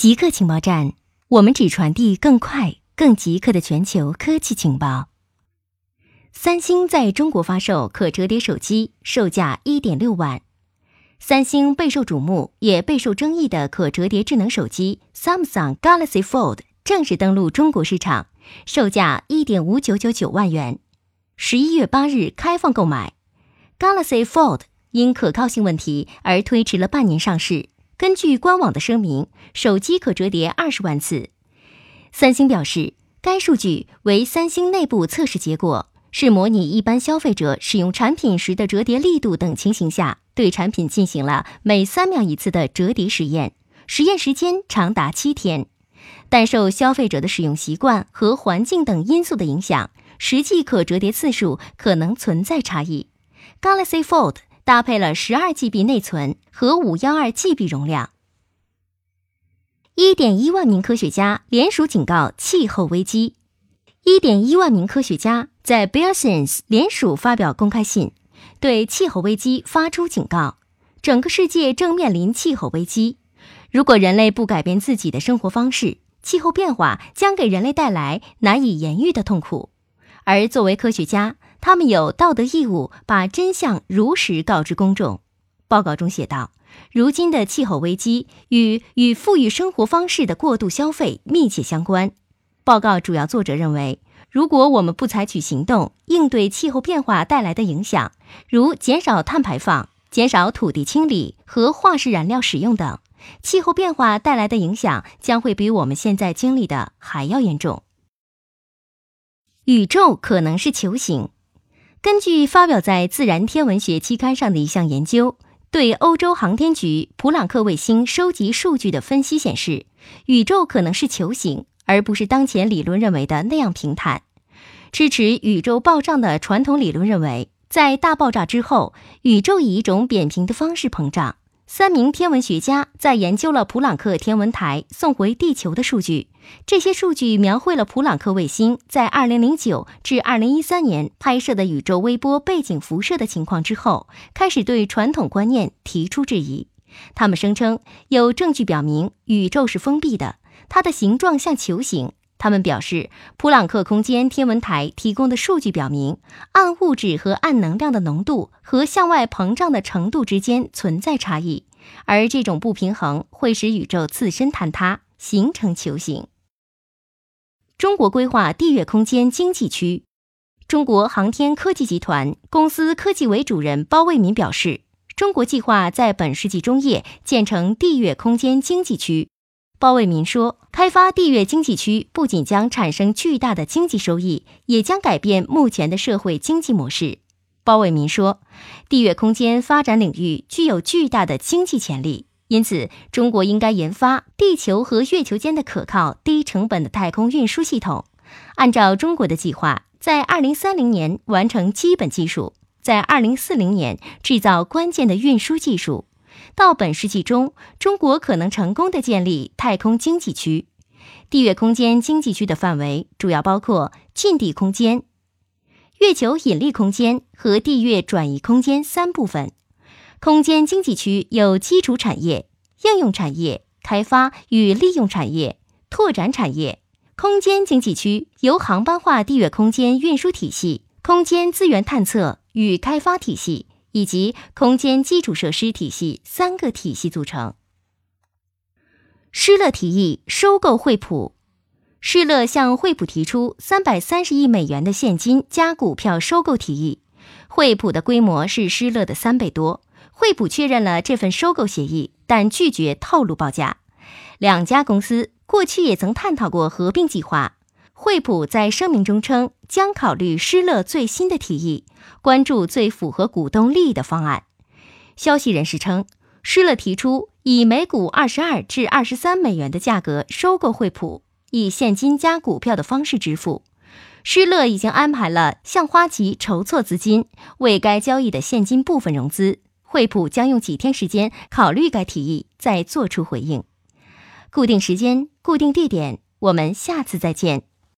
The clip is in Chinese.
极客情报站，我们只传递更快、更极客的全球科技情报。三星在中国发售可折叠手机，售价一点六万。三星备受瞩目也备受争议的可折叠智能手机 Samsung Galaxy Fold 正式登陆中国市场，售价一点五九九九万元，十一月八日开放购买。Galaxy Fold 因可靠性问题而推迟了半年上市。根据官网的声明，手机可折叠二十万次。三星表示，该数据为三星内部测试结果，是模拟一般消费者使用产品时的折叠力度等情形下，对产品进行了每三秒一次的折叠实验，实验时间长达七天。但受消费者的使用习惯和环境等因素的影响，实际可折叠次数可能存在差异。Galaxy Fold。搭配了十二 GB 内存和五幺二 GB 容量。一点一万名科学家联署警告气候危机。一点一万名科学家在 b e a r s i a n c e 联署发表公开信，对气候危机发出警告。整个世界正面临气候危机，如果人类不改变自己的生活方式，气候变化将给人类带来难以言喻的痛苦。而作为科学家，他们有道德义务把真相如实告知公众。报告中写道：“如今的气候危机与与富裕生活方式的过度消费密切相关。”报告主要作者认为，如果我们不采取行动应对气候变化带来的影响，如减少碳排放、减少土地清理和化石燃料使用等，气候变化带来的影响将会比我们现在经历的还要严重。宇宙可能是球形。根据发表在《自然天文学》期刊上的一项研究，对欧洲航天局普朗克卫星收集数据的分析显示，宇宙可能是球形，而不是当前理论认为的那样平坦。支持宇宙暴胀的传统理论认为，在大爆炸之后，宇宙以一种扁平的方式膨胀。三名天文学家在研究了普朗克天文台送回地球的数据。这些数据描绘了普朗克卫星在2009至2013年拍摄的宇宙微波背景辐射的情况之后，开始对传统观念提出质疑。他们声称有证据表明宇宙是封闭的，它的形状像球形。他们表示，普朗克空间天文台提供的数据表明，暗物质和暗能量的浓度和向外膨胀的程度之间存在差异，而这种不平衡会使宇宙自身坍塌，形成球形。中国规划地月空间经济区，中国航天科技集团公司科技委主任包为民表示，中国计划在本世纪中叶建成地月空间经济区。包为民说，开发地月经济区不仅将产生巨大的经济收益，也将改变目前的社会经济模式。包为民说，地月空间发展领域具有巨大的经济潜力，因此中国应该研发地球和月球间的可靠、低成本的太空运输系统。按照中国的计划，在二零三零年完成基本技术，在二零四零年制造关键的运输技术。到本世纪中，中国可能成功的建立太空经济区。地月空间经济区的范围主要包括近地空间、月球引力空间和地月转移空间三部分。空间经济区有基础产业、应用产业、开发与利用产业、拓展产业。空间经济区由航班化地月空间运输体系、空间资源探测与开发体系。以及空间基础设施体系三个体系组成。施乐提议收购惠普，施乐向惠普提出三百三十亿美元的现金加股票收购提议。惠普的规模是施乐的三倍多。惠普确认了这份收购协议，但拒绝透露报价。两家公司过去也曾探讨过合并计划。惠普在声明中称，将考虑施乐最新的提议，关注最符合股东利益的方案。消息人士称，施乐提出以每股二十二至二十三美元的价格收购惠普，以现金加股票的方式支付。施乐已经安排了向花旗筹措资金，为该交易的现金部分融资。惠普将用几天时间考虑该提议，再做出回应。固定时间，固定地点，我们下次再见。